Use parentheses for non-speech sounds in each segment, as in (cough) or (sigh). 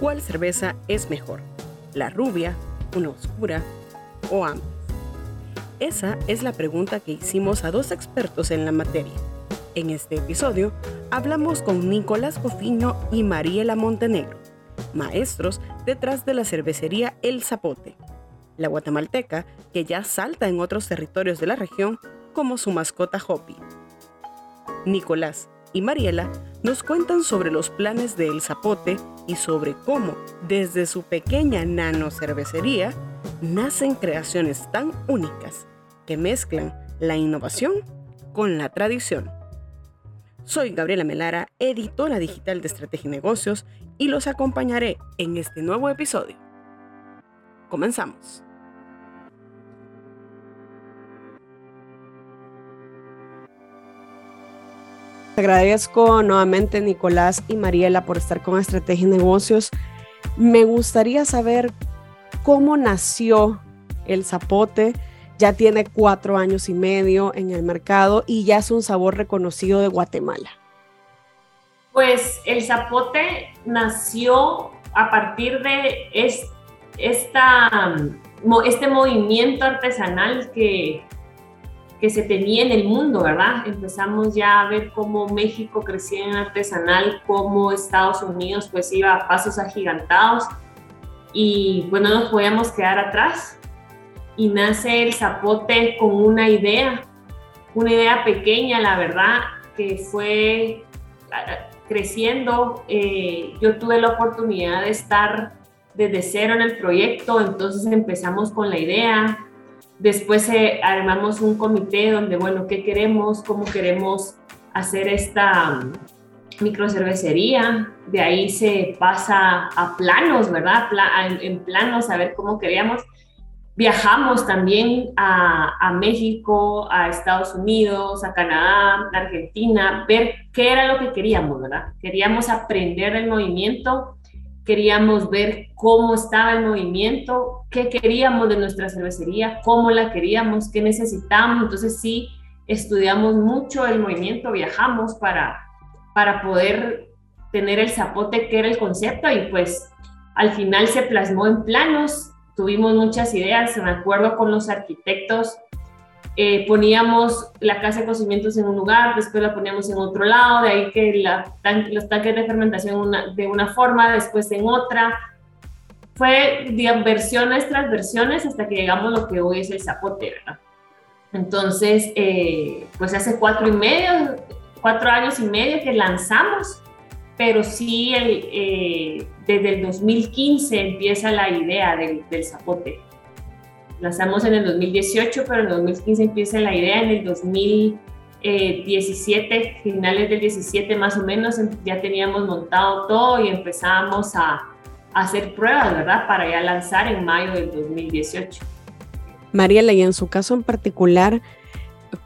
¿cuál cerveza es mejor? ¿La rubia, una oscura o ambas? Esa es la pregunta que hicimos a dos expertos en la materia. En este episodio hablamos con Nicolás Cofiño y Mariela Montenegro, maestros detrás de la cervecería El Zapote, la guatemalteca que ya salta en otros territorios de la región como su mascota Hopi. Nicolás y Mariela nos cuentan sobre los planes de El Zapote y sobre cómo, desde su pequeña nano cervecería, nacen creaciones tan únicas que mezclan la innovación con la tradición. Soy Gabriela Melara, editora digital de Estrategia y Negocios, y los acompañaré en este nuevo episodio. Comenzamos. Agradezco nuevamente Nicolás y Mariela por estar con Estrategia y Negocios. Me gustaría saber cómo nació el zapote. Ya tiene cuatro años y medio en el mercado y ya es un sabor reconocido de Guatemala. Pues el zapote nació a partir de esta, este movimiento artesanal que, que se tenía en el mundo, ¿verdad? Empezamos ya a ver cómo México crecía en artesanal, cómo Estados Unidos pues iba a pasos agigantados y bueno, no nos podíamos quedar atrás. Y nace el zapote con una idea, una idea pequeña, la verdad, que fue ah, creciendo. Eh, yo tuve la oportunidad de estar desde cero en el proyecto, entonces empezamos con la idea, Después eh, armamos un comité donde, bueno, ¿qué queremos? ¿Cómo queremos hacer esta um, microcervecería? De ahí se pasa a planos, ¿verdad? en, planos, a ver cómo queríamos. Viajamos también a, a, México, a Estados Unidos, a Canadá, a Argentina, ver qué era lo que queríamos, ¿verdad? Queríamos aprender el movimiento queríamos ver cómo estaba el movimiento, qué queríamos de nuestra cervecería, cómo la queríamos, qué necesitábamos. Entonces sí, estudiamos mucho el movimiento, viajamos para, para poder tener el zapote que era el concepto y pues al final se plasmó en planos, tuvimos muchas ideas, me acuerdo con los arquitectos eh, poníamos la casa de cocimientos en un lugar, después la poníamos en otro lado, de ahí que los tanques de fermentación de una forma, después en otra. Fue digamos, versiones tras versiones hasta que llegamos a lo que hoy es el zapote, ¿verdad? Entonces, eh, pues hace cuatro y medio, cuatro años y medio que lanzamos, pero sí eh, desde el 2015 empieza la idea del, del zapote lanzamos en el 2018, pero en el 2015 empieza la idea, en el 2017, finales del 17 más o menos, em, ya teníamos montado todo y empezábamos a, hacer pruebas, ¿verdad? Para ya lanzar en mayo del 2018. Mariela, y en su caso en particular,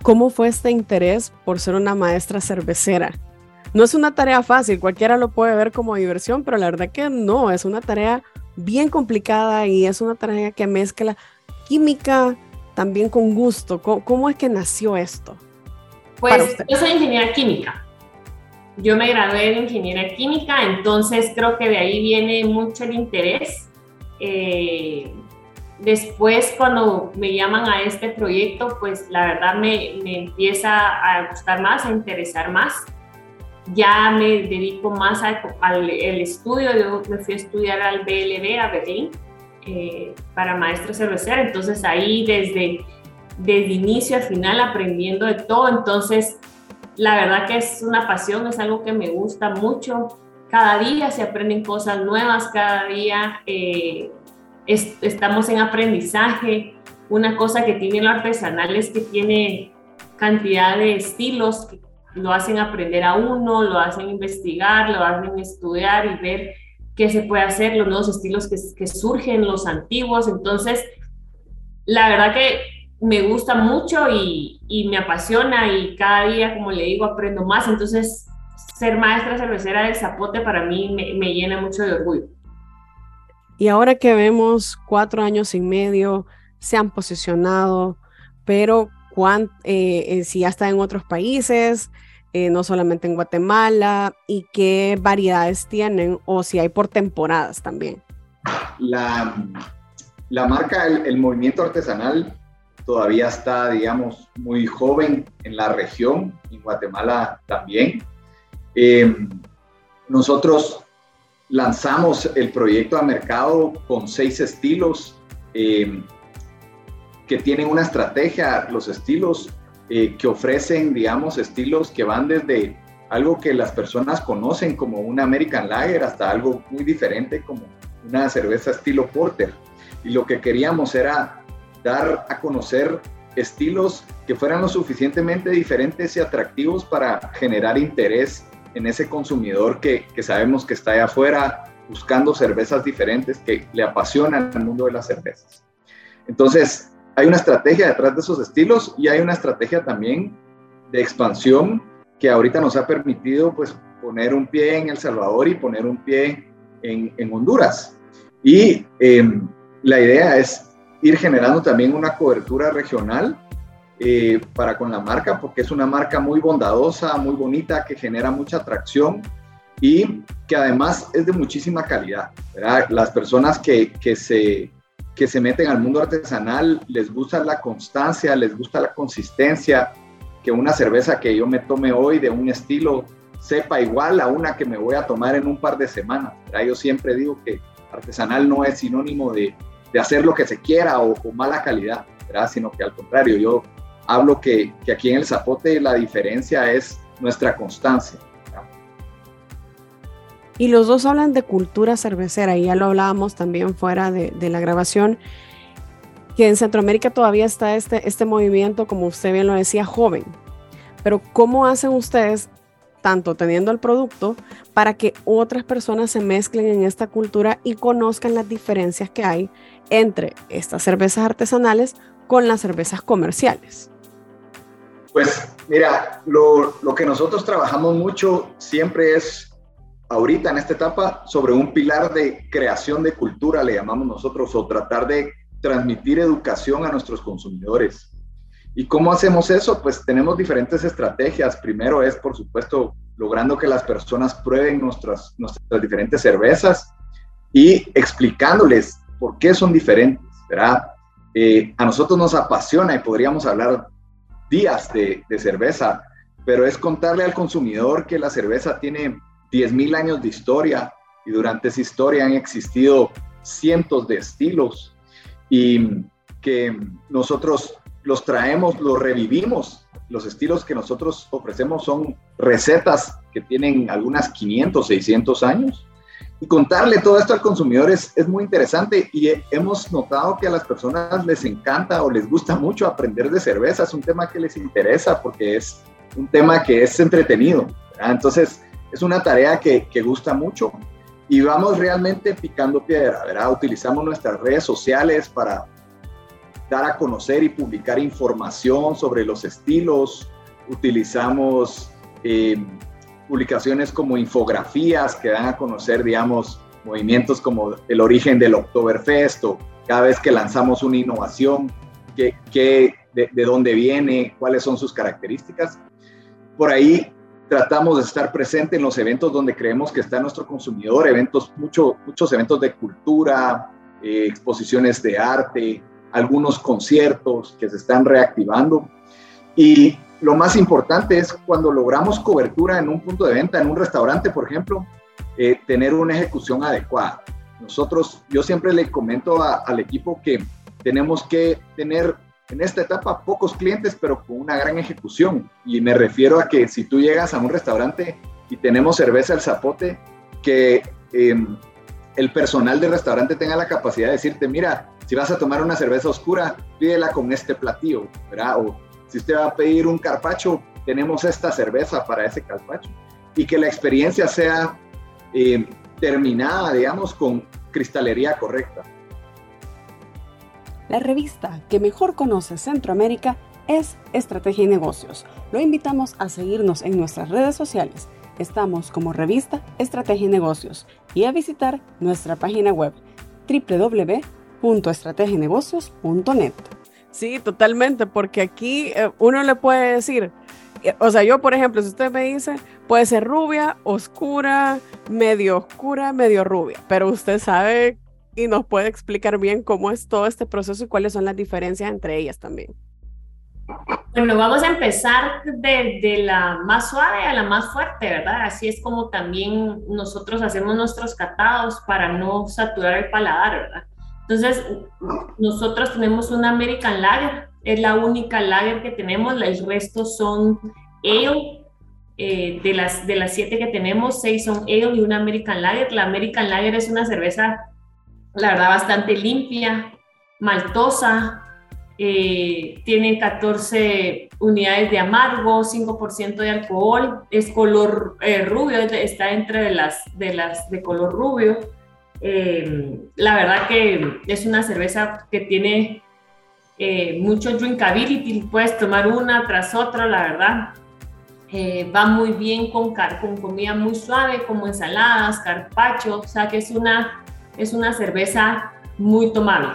¿cómo fue este interés por ser una maestra cervecera? No es una tarea fácil, cualquiera lo puede ver como diversión, pero la verdad que no, es una tarea bien complicada y es una tarea que mezcla química también con gusto. ¿Cómo, es que nació esto? Pues yo soy ingeniera química. Yo me gradué de ingeniera química, entonces creo que de ahí viene mucho el interés. Eh, después, cuando me llaman a este proyecto, pues la verdad me, me empieza a gustar más, a interesar más. Ya me dedico más al, estudio. Yo me fui a estudiar al BLB, a Berlín eh, para maestro cervecera, entonces ahí desde, desde inicio a final aprendiendo de todo, entonces la verdad que es una pasión, es algo que me gusta mucho, cada día se aprenden cosas nuevas, cada día eh, estamos en aprendizaje, una cosa que tiene lo artesanal es que tiene cantidad de estilos lo hacen aprender a uno, lo hacen investigar, lo hacen estudiar y ver qué se puede hacer, los nuevos estilos que, que surgen, los antiguos. Entonces, la verdad que me gusta mucho y, me apasiona y cada día, como le digo, aprendo más. Entonces, ser maestra cervecera del Zapote para mí me, llena mucho de orgullo. Y ahora que vemos cuatro años y medio, se han posicionado, pero eh, eh, si ya está en otros países, eh, no solamente en Guatemala, y qué variedades tienen o si hay por temporadas también. La, la marca, el, movimiento artesanal todavía está, digamos, muy joven en la región, en Guatemala también. Em, nosotros lanzamos el proyecto a mercado con seis estilos em, que tienen una estrategia, los estilos eh, que ofrecen, digamos, estilos que van desde algo que las personas conocen como una American Lager hasta algo muy diferente como una cerveza estilo Porter. Y lo que queríamos era dar a conocer estilos que fueran lo suficientemente diferentes y atractivos para generar interés en ese consumidor que, que sabemos que está allá afuera buscando cervezas diferentes que le apasionan el mundo de las cervezas. Entonces, hay una estrategia detrás de esos estilos y hay una estrategia también de expansión que ahorita nos ha permitido pues poner un pie en El Salvador y poner un pie en, en Honduras. Y em, la idea es ir generando también una cobertura regional eh, para con la marca, porque es una marca muy bondadosa, muy bonita, que genera mucha atracción y que además es de muchísima calidad. Las personas que, que, se, que se meten al mundo artesanal les gusta la constancia, les gusta la consistencia, que una cerveza que yo me tome hoy de un estilo sepa igual a una que me voy a tomar en un par de semanas. Yo siempre digo que artesanal no es sinónimo de, de hacer lo que se quiera o, mala calidad, ¿verdad? sino que al contrario, yo hablo que, que, aquí en el Zapote la diferencia es nuestra constancia. Y los dos hablan de cultura cervecera, y ya lo hablábamos también fuera de, la grabación, que en Centroamérica todavía está este, este movimiento, como usted bien lo decía, joven. Pero ¿cómo hacen ustedes tanto teniendo el producto para que otras personas se mezclen en esta cultura y conozcan las diferencias que hay entre estas cervezas artesanales con las cervezas comerciales? Pues mira, lo, lo, que nosotros trabajamos mucho siempre es, ahorita en esta etapa, sobre un pilar de creación de cultura, le llamamos nosotros, o tratar de transmitir educación a nuestros consumidores. ¿Y cómo hacemos eso? Pues tenemos diferentes estrategias. Primero es, por supuesto, logrando que las personas prueben nuestras, nuestras diferentes cervezas y explicándoles por qué son diferentes, ¿verdad? Eh, a nosotros nos apasiona y podríamos hablar días de, de, cerveza, pero es contarle al consumidor que la cerveza tiene 10.000 años de historia y durante esa historia han existido cientos de estilos y que nosotros los traemos, los revivimos. Los estilos que nosotros ofrecemos son recetas que tienen algunas 500, 600 años y contarle todo esto al consumidor es, es, muy interesante y hemos notado que a las personas les encanta o les gusta mucho aprender de cerveza. Es un tema que les interesa porque es un tema que es entretenido. Entonces, es una tarea que, que, gusta mucho y vamos realmente picando piedra. ¿verdad? Utilizamos nuestras redes sociales para dar a conocer y publicar información sobre los estilos. Utilizamos... Eh, publicaciones como infografías que dan a conocer, digamos, movimientos como el origen del Oktoberfest o cada vez que lanzamos una innovación, qué, qué, de, de, dónde viene, cuáles son sus características. Por ahí tratamos de estar presente en los eventos donde creemos que está nuestro consumidor, eventos, mucho, muchos eventos de cultura, eh, exposiciones de arte, algunos conciertos que se están reactivando. Y lo más importante es cuando logramos cobertura en un punto de venta, en un restaurante, por ejemplo, eh, tener una ejecución adecuada. Nosotros, yo siempre le comento al equipo que tenemos que tener en esta etapa pocos clientes, pero con una gran ejecución. Y me refiero a que si tú llegas a un restaurante y tenemos cerveza al zapote, que em, el personal del restaurante tenga la capacidad de decirte, mira, si vas a tomar una cerveza oscura, pídela con este platillo, ¿verdad? O si usted va a pedir un carpacho, tenemos esta cerveza para ese carpacho. Y que la experiencia sea eh, terminada, digamos, con cristalería correcta. La revista que mejor conoce Centroamérica es Estrategia y Negocios. Lo invitamos a seguirnos en nuestras redes sociales. Estamos como revista Estrategia y Negocios y a visitar nuestra página web www.estrategienegocios.net. Sí, totalmente, porque aquí eh, uno le puede decir, o sea, yo, por ejemplo, si usted me dice, puede ser rubia, oscura, medio oscura, medio rubia, pero usted sabe y nos puede explicar bien cómo es todo este proceso y cuáles son las diferencias entre ellas también. Bueno, vamos a empezar de, la más suave a la más fuerte, ¿verdad? Así es como también nosotros hacemos nuestros catados para no saturar el paladar, ¿verdad? Entonces, nosotros tenemos una American Lager, es la única lager que tenemos, el resto son ale. Eh, de, las, de las siete que tenemos, seis son ale y una American Lager. La American Lager es una cerveza, la verdad, bastante limpia, maltosa, eh, tiene 14 unidades de amargo, 5% de alcohol, es color eh, rubio, está entre las, de las de color rubio. la verdad que es una cerveza que tiene eh, mucho drinkability, puedes tomar una tras otra, la verdad. Eh, va muy bien con, con comida muy suave, como ensaladas, carpaccio, o sea que es una, es una cerveza muy tomable.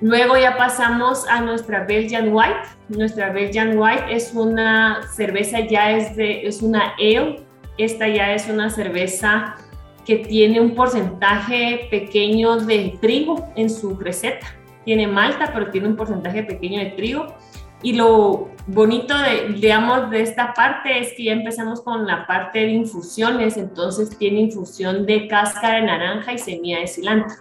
Luego ya pasamos a nuestra Belgian White. Nuestra Belgian White es una cerveza, ya es, de, es una ale. Esta ya es una cerveza que tiene un porcentaje pequeño de trigo en su receta tiene malta, pero tiene un porcentaje pequeño de trigo. Y lo bonito, de, digamos, de esta parte es que ya empezamos con la parte de infusiones, entonces tiene infusión de cáscara de naranja y semilla de cilantro.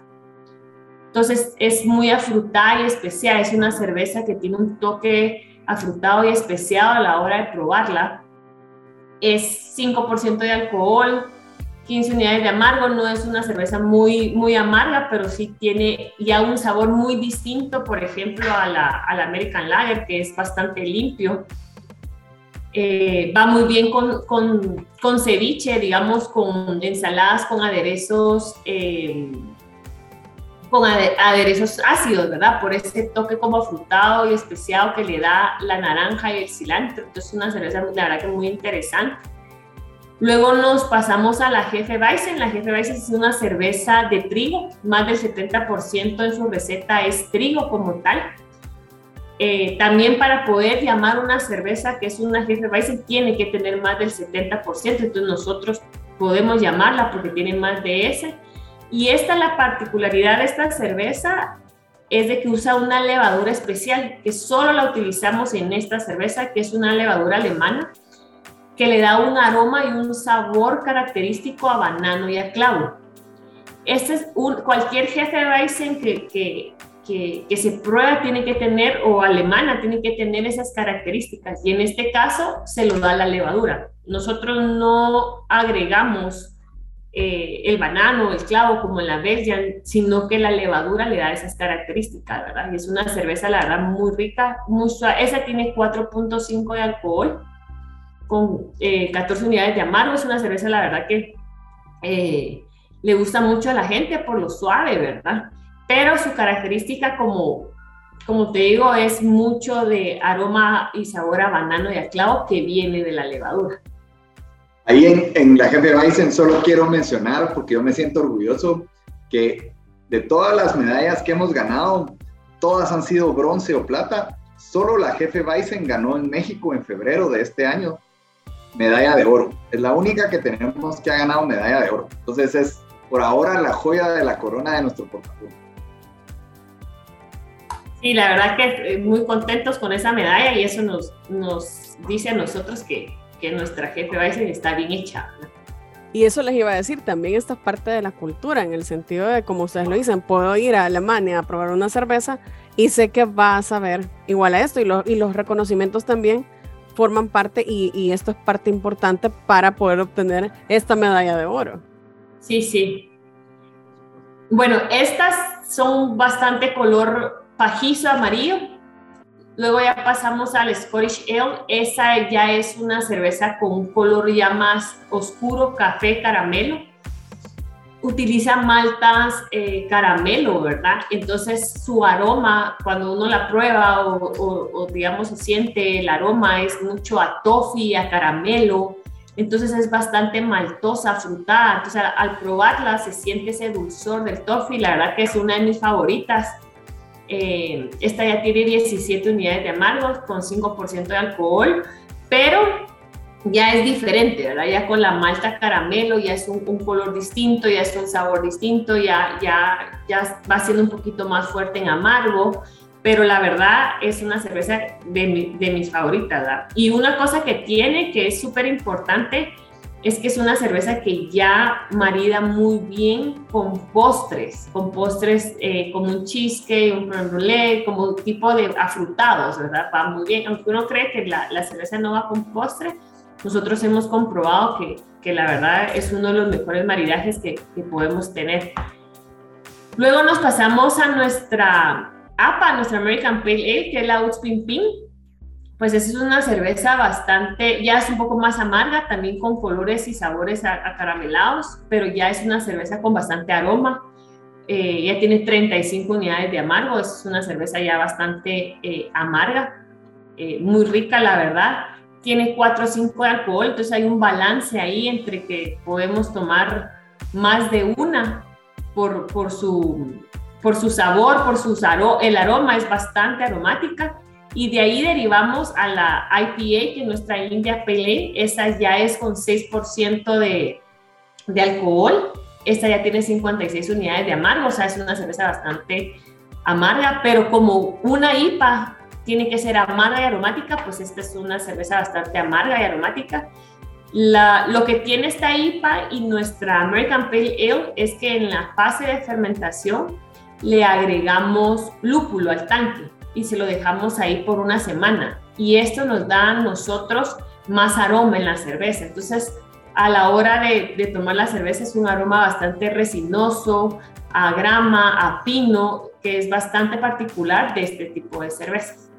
Entonces es muy afrutada y especial, es una cerveza que tiene un toque afrutado y especiado a la hora de probarla. Es 5% de alcohol, 15 unidades de amargo, no es una cerveza muy, muy amarga, pero sí tiene ya un sabor muy distinto, por ejemplo, a la, a la American Lager, que es bastante limpio. Eh, va muy bien con, con, con, ceviche, digamos, con ensaladas, con aderezos, eh, con aderezos ácidos, ¿verdad? Por ese toque como frutado y especiado que le da la naranja y el cilantro. Entonces, es una cerveza, la verdad que muy interesante. Luego nos pasamos a la Jefe Weizen. La Jefe Weizen es una cerveza de trigo, más del 70% en su receta es trigo como tal. Eh, también para poder llamar una cerveza que es una Jefe Weizen tiene que tener más del 70%, entonces nosotros podemos llamarla porque tiene más de ese. Y esta la particularidad de esta cerveza es de que usa una levadura especial que solo la utilizamos en esta cerveza, que es una levadura alemana que le da un aroma y un sabor característico a banano y a clavo. Este es un, cualquier jefe de Weizen que, que, se prueba tiene que tener, o alemana tiene que tener esas características, y en este caso se lo da la levadura. Nosotros no agregamos eh, el banano, el clavo como en la Belgian, sino que la levadura le da esas características, ¿verdad? Y es una cerveza, la verdad, muy rica, muy suave. Esa tiene 4.5 de alcohol con 14 eh, unidades de amargo. Es una cerveza, la verdad, que eh, le gusta mucho a la gente por lo suave, ¿verdad? Pero su característica, como, como te digo, es mucho de aroma y sabor a banano y a clavo que viene de la levadura. Ahí en, en la Jefe Bison solo quiero mencionar, porque yo me siento orgulloso, que de todas las medallas que hemos ganado, todas han sido bronce o plata. Solo la Jefe Bison ganó en México en febrero de este año medalla de oro. Es la única que tenemos que ha ganado medalla de oro. Entonces es por ahora la joya de la corona de nuestro portafolio. Sí, la verdad que muy contentos con esa medalla y eso nos, nos dice a nosotros que, que nuestra jefe Bison está bien hecha. Y eso les iba a decir, también esta parte de la cultura, en el sentido de, como ustedes lo dicen, puedo ir a Alemania a probar una cerveza y sé que va a saber igual a esto y, y los reconocimientos también forman parte y, esto es parte importante para poder obtener esta medalla de oro. Sí, sí. Bueno, estas son bastante color pajizo amarillo. Luego ya pasamos al Scottish Ale. Esa ya es una cerveza con un color ya más oscuro, café, caramelo utiliza maltas eh, caramelo, ¿verdad? Entonces su aroma, cuando uno la prueba o, digamos se siente el aroma, es mucho a toffee, a caramelo, entonces es bastante maltosa, frutada, entonces al, probarla se siente ese dulzor del toffee, la verdad que es una de mis favoritas. Eh, esta ya tiene 17 unidades de amargos con 5% de alcohol, pero ya es diferente, ¿verdad? Ya con la malta caramelo ya es un, color distinto, ya es un sabor distinto, ya, ya, ya va siendo un poquito más fuerte en amargo, pero la verdad es una cerveza de, de mis favoritas, ¿verdad? Y una cosa que tiene que es súper importante es que es una cerveza que ya marida muy bien con postres, con postres eh, como un cheesecake, un crème como tipo de afrutados, ¿verdad? Va muy bien, aunque uno cree que la, la cerveza no va con postre, nosotros hemos comprobado que, que, la verdad es uno de los mejores maridajes que, que podemos tener. Luego nos pasamos a nuestra APA, nuestra American Pale Ale, que es la Pin Pin pues esa es una cerveza bastante, ya es un poco más amarga, también con colores y sabores acaramelados, pero ya es una cerveza con bastante aroma. Eh, ya tiene 35 unidades de amargo, es una cerveza ya bastante eh, amarga, eh, muy rica la verdad. Tiene 4 o 5 de alcohol, entonces hay un balance ahí entre que podemos tomar más de una por, por, su, por su sabor, por su el aroma es bastante aromática. Y de ahí derivamos a la IPA, que nuestra India Pele, esa ya es con 6% de, de alcohol, esta ya tiene 56 unidades de amargo, o sea, es una cerveza bastante amarga, pero como una IPA tiene que ser amarga y aromática, pues esta es una cerveza bastante amarga y aromática. La, lo que tiene esta IPA y nuestra American Pale Ale es que en la fase de fermentación le agregamos lúpulo al tanque y se lo dejamos ahí por una semana. Y esto nos da a nosotros más aroma en la cerveza. Entonces, a la hora de, tomar la cerveza es un aroma bastante resinoso, a grama, a pino, que es bastante particular de este tipo de cervezas.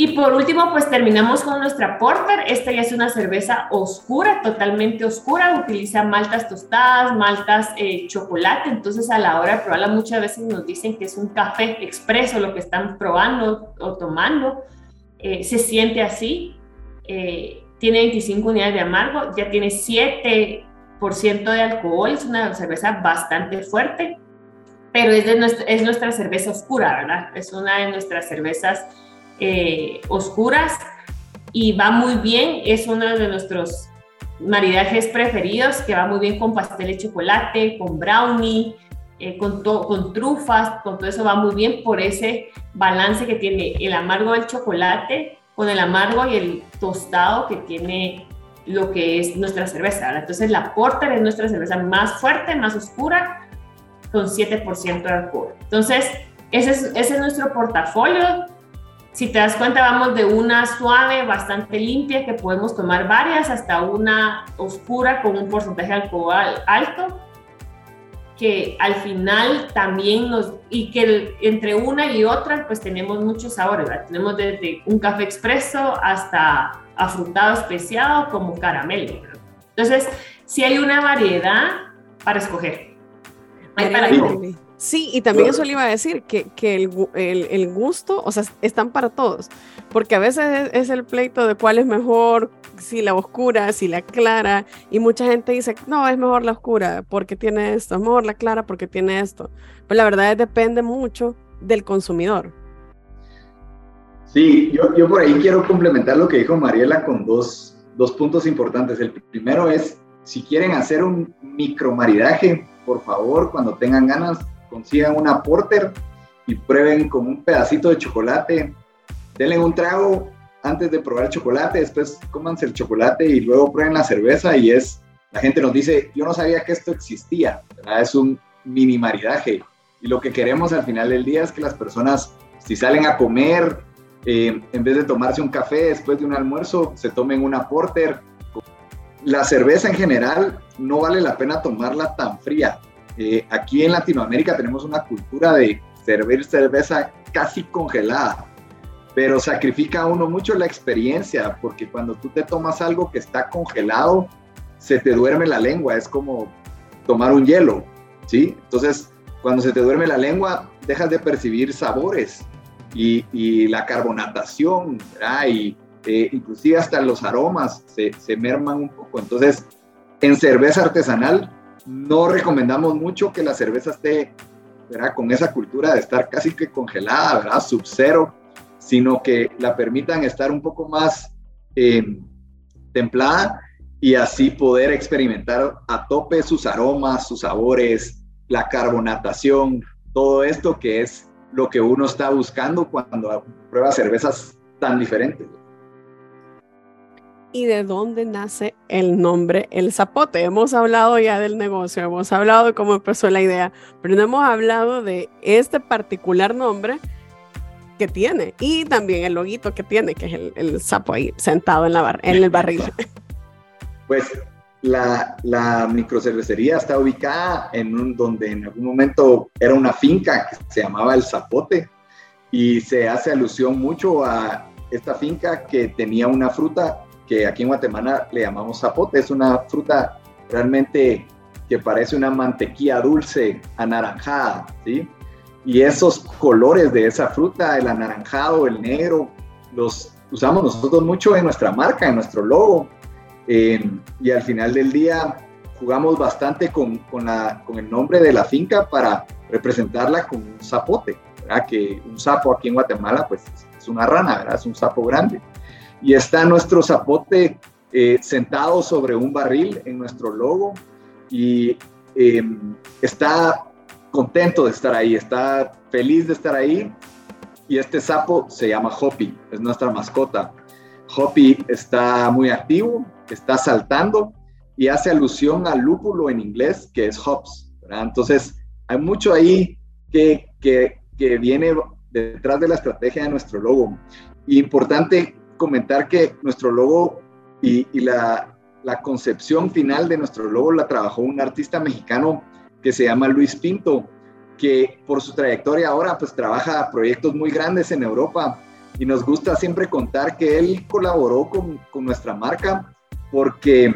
Y por último, pues terminamos con nuestra porter. Esta ya es una cerveza oscura, totalmente oscura. Utiliza maltas tostadas, maltas eh, chocolate. Entonces, a la hora de probarla, muchas veces nos dicen que es un café expreso lo que están probando o tomando. Eh, se siente así. Eh, tiene 25 unidades de amargo, ya tiene 7% de alcohol. Es una cerveza bastante fuerte, pero es, de nuestra, es nuestra cerveza oscura, ¿verdad? Es una de nuestras cervezas eh, oscuras y va muy bien, es uno de nuestros maridajes preferidos que va muy bien con pastel de chocolate, con brownie, eh, con, con trufas, con todo eso va muy bien por ese balance que tiene el amargo del chocolate con el amargo y el tostado que tiene lo que es nuestra cerveza. Entonces la Porter es nuestra cerveza más fuerte, más oscura, con 7% de alcohol. Entonces, ese es, ese es nuestro portafolio. Si te das cuenta, vamos de una suave, bastante limpia, que podemos tomar varias, hasta una oscura con un porcentaje de alcohol alto, que al final también nos, y que entre una y otra, pues tenemos muchos sabores, ¿verdad? Tenemos desde un café expreso hasta afrutado especiado como caramelo. Entonces, si hay una variedad para escoger. Hay para Sí, y también eso (clears throat) le iba a decir, que, que el, el, el, gusto, o sea, están para todos, porque a veces es, el pleito de cuál es mejor, si la oscura, si la clara, y mucha gente dice, no, es mejor la oscura porque tiene esto, es mejor la clara porque tiene esto. Pues la verdad es, depende mucho del consumidor. Sí, yo, yo por ahí quiero complementar lo que dijo Mariela con dos, dos puntos importantes. El primero es, si quieren hacer un micromaridaje, por favor, cuando tengan ganas, consigan una porter y prueben con un pedacito de chocolate. Denle un trago antes de probar el chocolate, después cómanse el chocolate y luego prueben la cerveza y es, la gente nos dice, yo no sabía que esto existía, es un mini maridaje. Y lo que queremos al final del día es que las personas, si salen a comer, eh, en vez de tomarse un café después de un almuerzo, se tomen una porter. La cerveza en general no vale la pena tomarla tan fría. Eh, aquí en Latinoamérica tenemos una cultura de servir cerveza casi congelada, pero sacrifica a uno mucho la experiencia, porque cuando tú te tomas algo que está congelado, se te duerme la lengua, es como tomar un hielo, ¿sí? Entonces, cuando se te duerme la lengua, dejas de percibir sabores y, la carbonatación, ¿verdad? Y eh, inclusive hasta los aromas se, se merman un poco. Entonces, en cerveza artesanal no recomendamos mucho que la cerveza esté con esa cultura de estar casi que congelada, ¿verdad? sub-cero, sino que la permitan estar un poco más eh, templada y así poder experimentar a tope sus aromas, sus sabores, la carbonatación, todo esto que es lo que uno está buscando cuando prueba cervezas tan diferentes. ¿Y de dónde nace el nombre El Zapote? Hemos hablado ya del negocio, hemos hablado de cómo empezó la idea, pero no hemos hablado de este particular nombre que tiene y también el loguito que tiene, que es el, sapo ahí sentado en, la en el barril. Pues la, la microcervecería está ubicada en un donde en algún momento era una finca que se llamaba El Zapote y se hace alusión mucho a esta finca que tenía una fruta que aquí en Guatemala le llamamos zapote, es una fruta realmente que parece una mantequilla dulce anaranjada, ¿sí? Y esos colores de esa fruta, el anaranjado, el negro, los usamos nosotros mucho en nuestra marca, en nuestro logo. y al final del día jugamos bastante con, con, la, con, el nombre de la finca para representarla con un zapote, ¿verdad? Que un sapo aquí en Guatemala, pues es una rana, ¿verdad? Es un sapo grande. Y está nuestro zapote eh, sentado sobre un barril en nuestro logo y em, está contento de estar ahí, está feliz de estar ahí. Y este sapo se llama Hoppy, es nuestra mascota. Hoppy está muy activo, está saltando y hace alusión al lúpulo en inglés, que es hops. Entonces, hay mucho ahí que, que, que, viene detrás de la estrategia de nuestro logo. Y importante comentar que nuestro logo y, y la, la concepción final de nuestro logo la trabajó un artista mexicano que se llama Luis Pinto, que por su trayectoria ahora pues trabaja proyectos muy grandes en Europa y nos gusta siempre contar que él colaboró con, con nuestra marca porque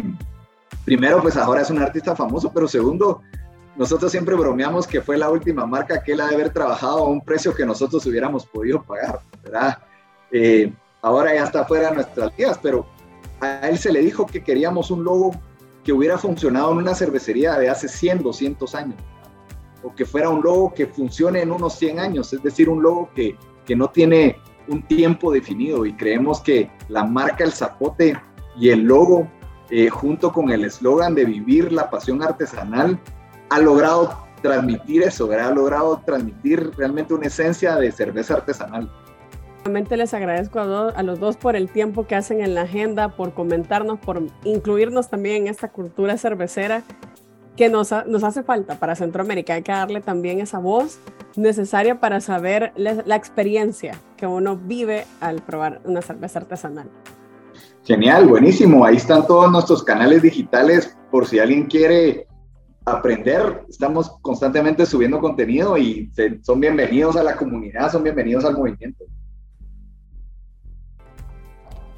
primero pues ahora es un artista famoso, pero segundo, nosotros siempre bromeamos que fue la última marca que él ha de haber trabajado a un precio que nosotros hubiéramos podido pagar, ¿verdad? Eh, ahora ya está fuera de nuestras vidas, pero a él se le dijo que queríamos un logo que hubiera funcionado en una cervecería de hace 100, 200 años o que fuera un logo que funcione en unos 100 años, es decir, un logo que, que no tiene un tiempo definido y creemos que la marca El Zapote y el logo, eh, junto con el eslogan de vivir la pasión artesanal, ha logrado transmitir eso, ha logrado transmitir realmente una esencia de cerveza artesanal. Realmente les agradezco a, a, los dos por el tiempo que hacen en la agenda, por comentarnos, por incluirnos también en esta cultura cervecera que nos, nos hace falta para Centroamérica. Hay que darle también esa voz necesaria para saber la, la experiencia que uno vive al probar una cerveza artesanal. Genial, buenísimo. Ahí están todos nuestros canales digitales por si alguien quiere aprender. Estamos constantemente subiendo contenido y son bienvenidos a la comunidad, son bienvenidos al movimiento.